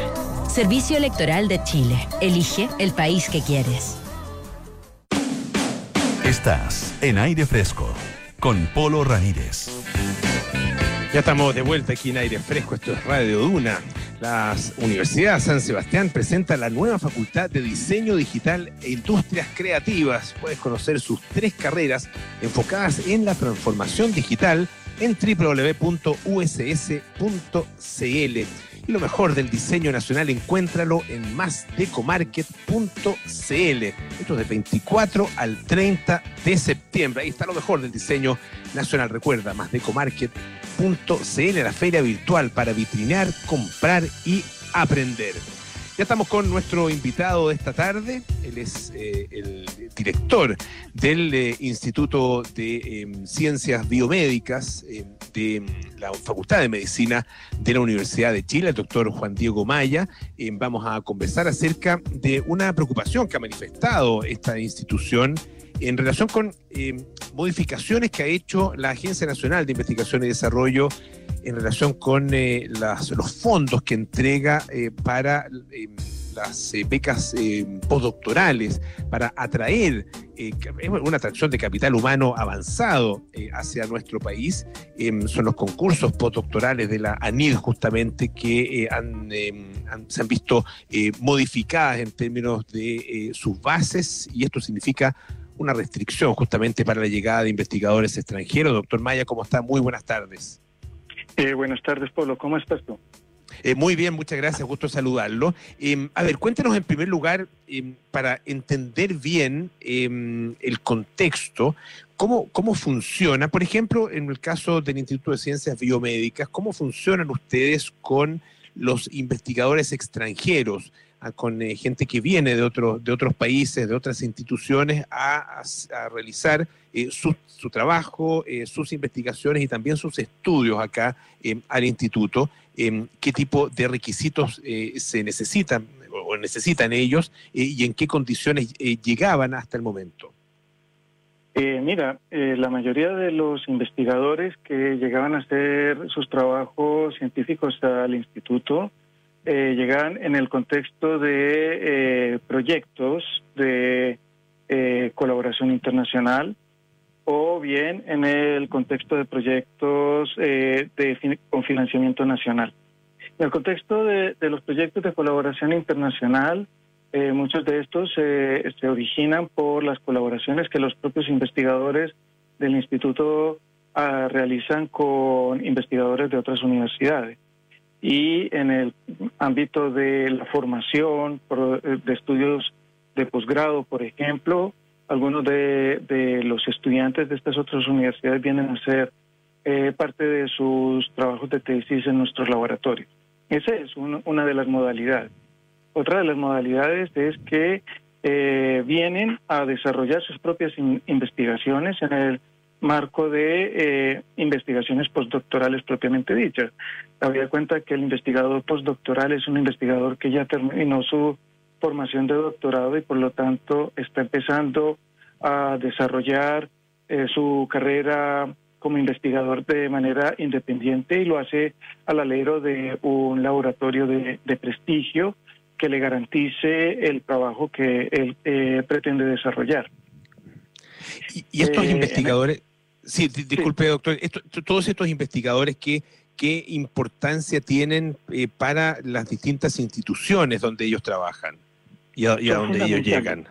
Servicio Electoral de Chile. Elige el país que quieres. Estás en aire fresco con Polo Ramírez. Ya estamos de vuelta aquí en aire fresco, esto es Radio Duna. La Universidad San Sebastián presenta la nueva Facultad de Diseño Digital e Industrias Creativas. Puedes conocer sus tres carreras enfocadas en la transformación digital en www.uss.cl. Y lo mejor del diseño nacional, encuéntralo en másdecomarket.cl. Esto es del 24 al 30 de septiembre. Ahí está lo mejor del diseño nacional. Recuerda, másdecomarket.cl, la feria virtual para vitrinar, comprar y aprender. Ya estamos con nuestro invitado de esta tarde. Él es eh, el director del eh, Instituto de em, Ciencias Biomédicas em, de em, la Facultad de Medicina de la Universidad de Chile, el doctor Juan Diego Maya. vamos a conversar acerca de una preocupación que ha manifestado esta institución en relación con modificaciones que ha hecho la Agencia Nacional de Investigación y Desarrollo en relación con eh, los fondos que entrega eh, para eh, las becas postdoctorales, para atraer una atracción de capital humano avanzado hacia nuestro país. son los concursos postdoctorales de la ANID justamente que se han visto modificadas en términos de sus bases y esto significa una restricción justamente para la llegada de investigadores extranjeros. Doctor Maya, ¿cómo está? Muy buenas tardes. Eh, buenas tardes, Pablo. ¿Cómo estás tú? Eh, muy bien, muchas gracias, gusto saludarlo. Em, a ver, cuéntenos en primer lugar, em, para entender bien em, el contexto, cómo, cómo funciona, por ejemplo, en el caso del Instituto de Ciencias Biomédicas, cómo funcionan ustedes con los investigadores extranjeros, con eh, gente que viene de, otros de otros países, de otras instituciones, a, realizar eh, su, su, trabajo, eh, sus investigaciones y también sus estudios acá al instituto. ¿Qué tipo de requisitos se necesitan o necesitan ellos y en qué condiciones llegaban hasta el momento? mira, la mayoría de los investigadores que llegaban a hacer sus trabajos científicos al instituto eh, en el contexto de eh, proyectos de eh, colaboración internacional o bien en el contexto de proyectos de, con financiamiento nacional. En el contexto de, los proyectos de colaboración internacional, muchos de estos se originan por las colaboraciones que los propios investigadores del instituto ah, realizan con investigadores de otras universidades y en el ámbito de la formación, eh, de estudios de posgrado, por ejemplo, algunos de, los estudiantes de estas otras universidades vienen a hacer eh, parte de sus trabajos de tesis en nuestros laboratorios. Esa es una de las modalidades. Otra de las modalidades es que eh, vienen a desarrollar sus propias investigaciones en el marco de eh, investigaciones postdoctorales propiamente dichas. Había cuenta que el investigador postdoctoral es un investigador que ya terminó su formación de doctorado y por lo tanto está empezando a desarrollar eh, su carrera como investigador de manera independiente y lo hace al alero de un laboratorio de, prestigio que le garantice el trabajo que él eh, pretende desarrollar. Y, estos investigadores, Sí, disculpe, doctor. todos estos investigadores, ¿qué, qué importancia tienen eh, para las distintas instituciones donde ellos trabajan y a, donde ellos llegan?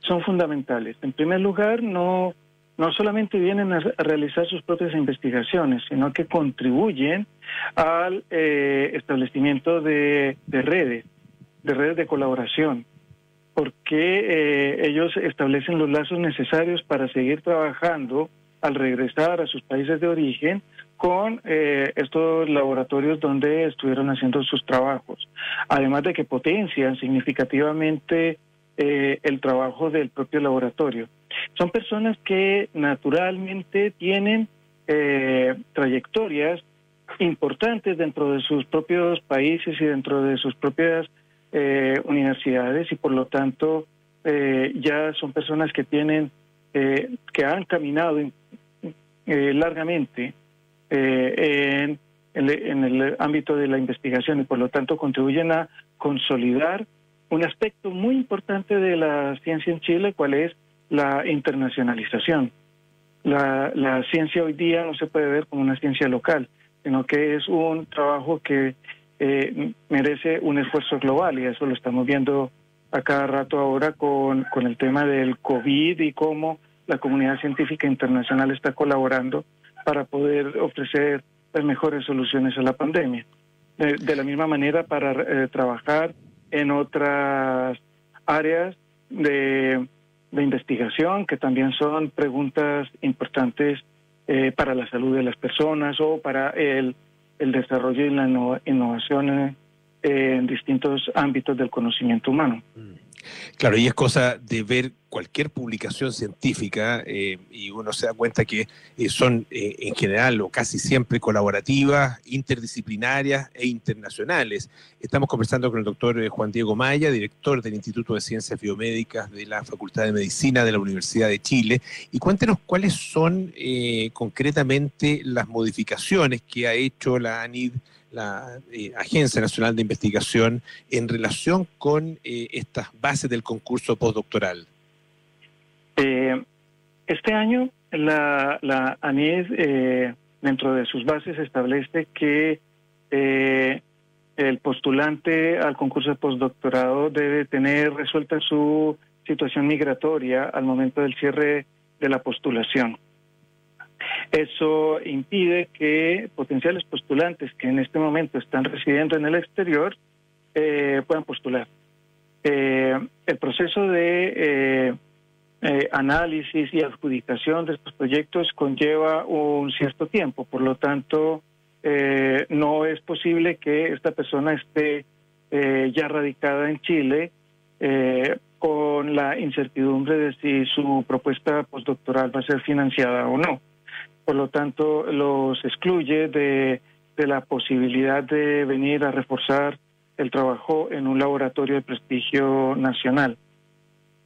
Son fundamentales. En primer lugar, no, no solamente vienen a, realizar sus propias investigaciones, sino que contribuyen al eh, establecimiento de, de redes, de redes de colaboración porque eh, ellos establecen los lazos necesarios para seguir trabajando al regresar a sus países de origen con eh, estos laboratorios donde estuvieron haciendo sus trabajos. Además de que potencian significativamente eh, el trabajo del propio laboratorio. Son personas que naturalmente tienen trayectorias importantes dentro de sus propios países y dentro de sus propias eh, universidades y por lo tanto eh, ya son personas que tienen, eh, que han caminado largamente en, en, el ámbito de la investigación y por lo tanto contribuyen a consolidar un aspecto muy importante de la ciencia en Chile, cuál es la internacionalización. La ciencia hoy día no se puede ver como una ciencia local, sino que es un trabajo que eh, merece un esfuerzo global y eso lo estamos viendo a cada rato ahora con, con el tema del COVID y cómo la comunidad científica internacional está colaborando para poder ofrecer las mejores soluciones a la pandemia. De, la misma manera para eh, trabajar en otras áreas de, de, investigación que también son preguntas importantes eh, para la salud de las personas o para el el desarrollo y la innovación eh, en distintos ámbitos del conocimiento humano. Claro, y es cosa de ver cualquier publicación científica eh, y uno se da cuenta que eh, son eh, en general o casi siempre colaborativas, interdisciplinarias e internacionales. Estamos conversando con el doctor Juan Diego Maya, director del Instituto de Ciencias Biomédicas de la Facultad de Medicina de la Universidad de Chile. Y cuéntenos cuáles son concretamente las modificaciones que ha hecho la ANID la eh, Agencia Nacional de Investigación en relación con eh, estas bases del concurso postdoctoral? Eh, este año la, la ANID, dentro de sus bases, establece que el postulante al concurso de postdoctorado debe tener resuelta su situación migratoria al momento del cierre de la postulación. Eso impide que potenciales postulantes que en este momento están residiendo en el exterior eh, puedan postular. Eh, el proceso de eh, análisis y adjudicación de estos proyectos conlleva un cierto tiempo, por lo tanto, no es posible que esta persona esté ya radicada en Chile con la incertidumbre de si su propuesta postdoctoral va a ser financiada o no por lo tanto los excluye de, la posibilidad de venir a reforzar el trabajo en un laboratorio de prestigio nacional.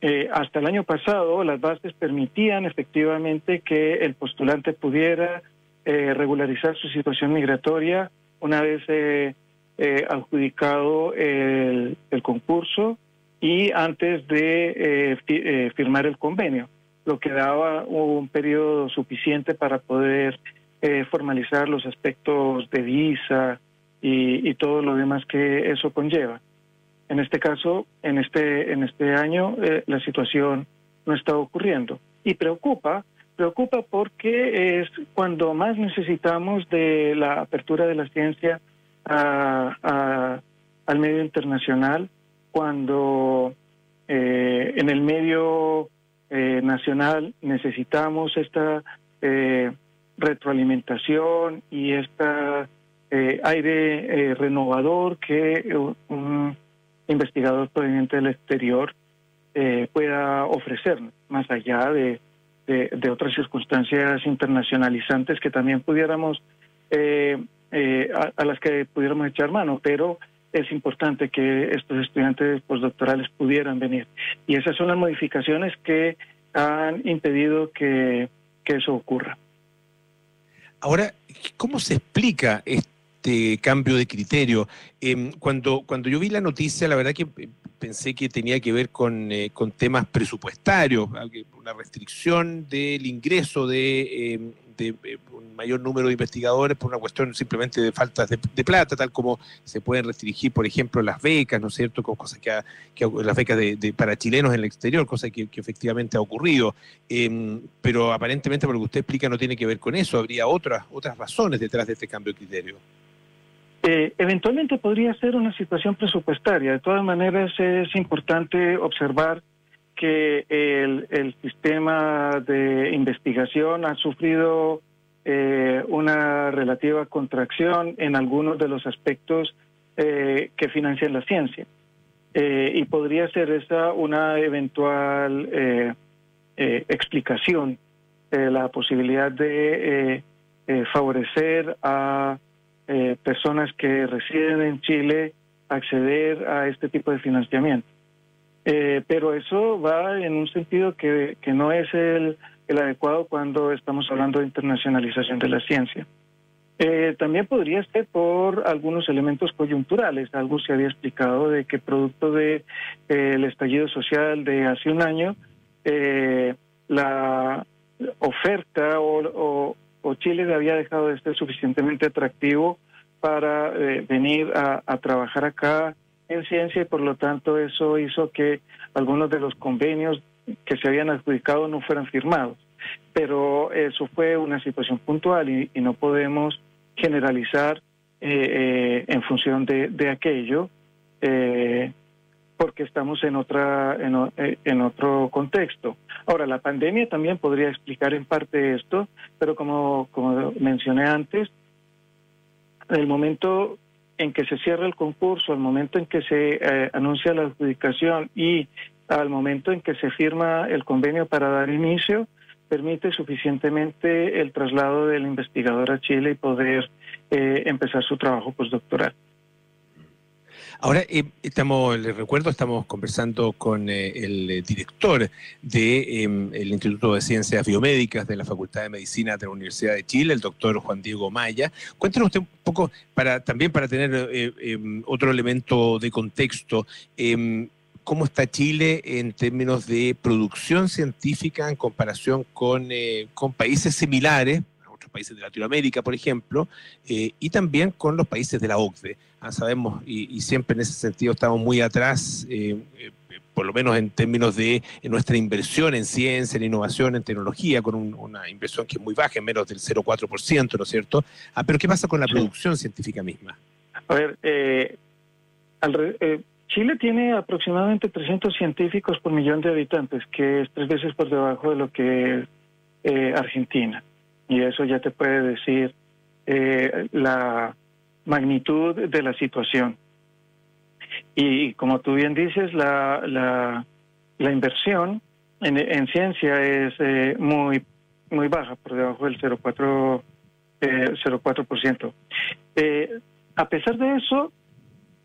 Eh, hasta el año pasado las bases permitían efectivamente que el postulante pudiera eh, regularizar su situación migratoria una vez eh, adjudicado el, concurso y antes de firmar el convenio lo que daba un periodo suficiente para poder eh, formalizar los aspectos de visa y, todo lo demás que eso conlleva. En este caso, en este, en este año, eh, la situación no está ocurriendo. Y preocupa, preocupa porque es cuando más necesitamos de la apertura de la ciencia al medio internacional, cuando eh, en el medio eh, nacional necesitamos esta eh, retroalimentación y este aire renovador que un investigador proveniente del exterior pueda ofrecer, más allá de, de, otras circunstancias internacionalizantes que también pudiéramos, a, las que pudiéramos echar mano, pero es importante que estos estudiantes postdoctorales pudieran venir. Y esas son las modificaciones que han impedido que, eso ocurra. Ahora, ¿cómo se explica este cambio de criterio? Em, cuando, cuando yo vi la noticia, la verdad que pensé que tenía que ver con, eh, con temas presupuestarios, una restricción del ingreso de em, de eh, un mayor número de investigadores por una cuestión simplemente de falta de, plata, tal como se pueden restringir, por ejemplo, las becas, ¿no es cierto?, con cosas que, las becas de, para chilenos en el exterior, cosa que, efectivamente ha ocurrido. Em, pero aparentemente, por lo que usted explica, no tiene que ver con eso, habría otras, otras razones detrás de este cambio de criterio. Eh, eventualmente podría ser una situación presupuestaria. De todas maneras, es importante observar que el, sistema de investigación ha sufrido eh, una relativa contracción en algunos de los aspectos eh, que financian la ciencia. Eh, y podría ser esa una eventual explicación, la posibilidad de favorecer a personas que residen en Chile acceder a este tipo de financiamiento. Eh, pero eso va en un sentido que, no es el, adecuado cuando estamos hablando de internacionalización de la ciencia. Eh, también podría ser por algunos elementos coyunturales. Algo se había explicado de que producto del de, el estallido social de hace un año, eh, la oferta o, Chile había dejado de ser suficientemente atractivo para venir a trabajar acá en ciencia y por lo tanto eso hizo que algunos de los convenios que se habían adjudicado no fueran firmados. Pero eso fue una situación puntual y, no podemos generalizar eh, eh, en función de, aquello eh, porque estamos en otra en, en, otro contexto. Ahora la pandemia también podría explicar en parte esto, pero como como mencioné antes, en el momento en que se cierra el concurso, al momento en que se eh, anuncia la adjudicación y al momento en que se firma el convenio para dar inicio, permite suficientemente el traslado del investigador a Chile y poder eh, empezar su trabajo postdoctoral. Ahora, eh, estamos, les recuerdo, estamos conversando con eh, el director del de, em, Instituto de Ciencias Biomédicas de la Facultad de Medicina de la Universidad de Chile, el doctor Juan Diego Maya. Cuéntenos usted un poco, también para tener em, otro elemento de contexto, em, cómo está Chile en términos de producción científica en comparación eh, con países similares, otros países de Latinoamérica, por ejemplo, eh, y también con los países de la OCDE. Ah, sabemos, y, siempre en ese sentido estamos muy atrás, eh, por lo menos en términos de nuestra inversión en ciencia, en innovación, en tecnología, con una inversión que es muy baja, en menos del 0,4%, ¿no es cierto? Ah, pero ¿qué pasa con la producción científica misma? A ver, eh, Chile tiene aproximadamente 300 científicos por millón de habitantes, que es tres veces por debajo de lo que es eh, Argentina. Y eso ya te puede decir eh, la magnitud de la situación. Y como tú bien dices, la, la, la inversión en, en, ciencia es eh, muy, muy baja, por debajo del 0,4%. Eh, 0,4%. Eh, a pesar de eso,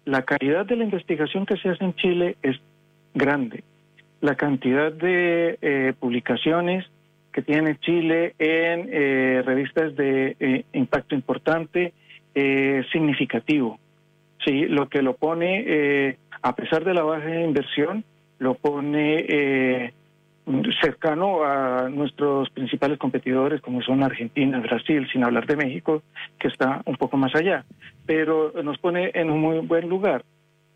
la calidad de la investigación que se hace en Chile es grande. La cantidad de eh, publicaciones que tiene Chile en eh, revistas de eh, impacto importante es significativo. Sí, lo que lo pone, a pesar de la baja inversión, lo pone cercano a nuestros principales competidores como son Argentina, Brasil, sin hablar de México, que está un poco más allá, pero nos pone en un muy buen lugar,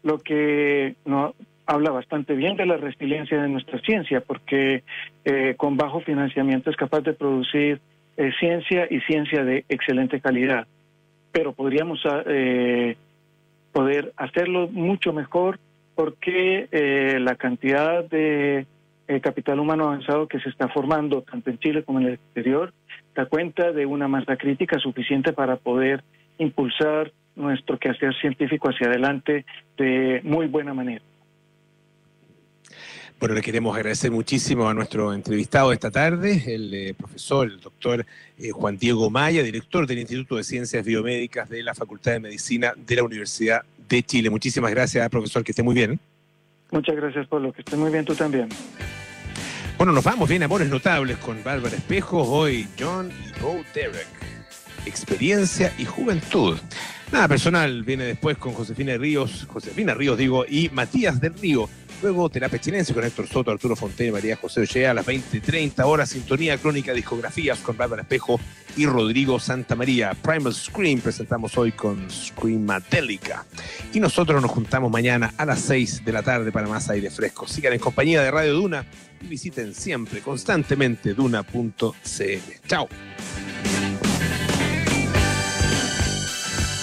lo que no habla bastante bien de la resiliencia de nuestra ciencia, porque eh, con bajo financiamiento es capaz de producir eh, ciencia y ciencia de excelente calidad, pero podríamos eh, poder hacerlo mucho mejor porque la cantidad de capital humano avanzado que se está formando tanto en Chile como en el exterior da cuenta de una masa crítica suficiente para poder impulsar nuestro quehacer científico hacia adelante de muy buena manera. Bueno, le queremos agradecer muchísimo a nuestro entrevistado esta tarde, el eh, profesor, el doctor eh, Juan Diego Maya, director del Instituto de Ciencias Biomédicas de la Facultad de Medicina de la Universidad de Chile. Muchísimas gracias, profesor, que esté muy bien. Muchas gracias, Pablo, que esté muy bien tú también. Bueno, nos vamos bien, amores notables con Bárbara Espejo, hoy John y Bo Derek. Experiencia y juventud. Nada personal, viene después con Josefina Ríos, Josefina Ríos digo, y Matías del Río. Luego Terapia Chilense con Héctor Soto, Arturo Fonte, María José Ochea a las 20.30 horas. Sintonía Crónica Discografías con Bárbara Espejo y Rodrigo Santa María. Primal Scream presentamos hoy con Screamadelica. Y nosotros nos juntamos mañana a las 6 de la tarde para más aire fresco. Sigan en compañía de Radio Duna y visiten siempre, constantemente, duna.cl. Chao.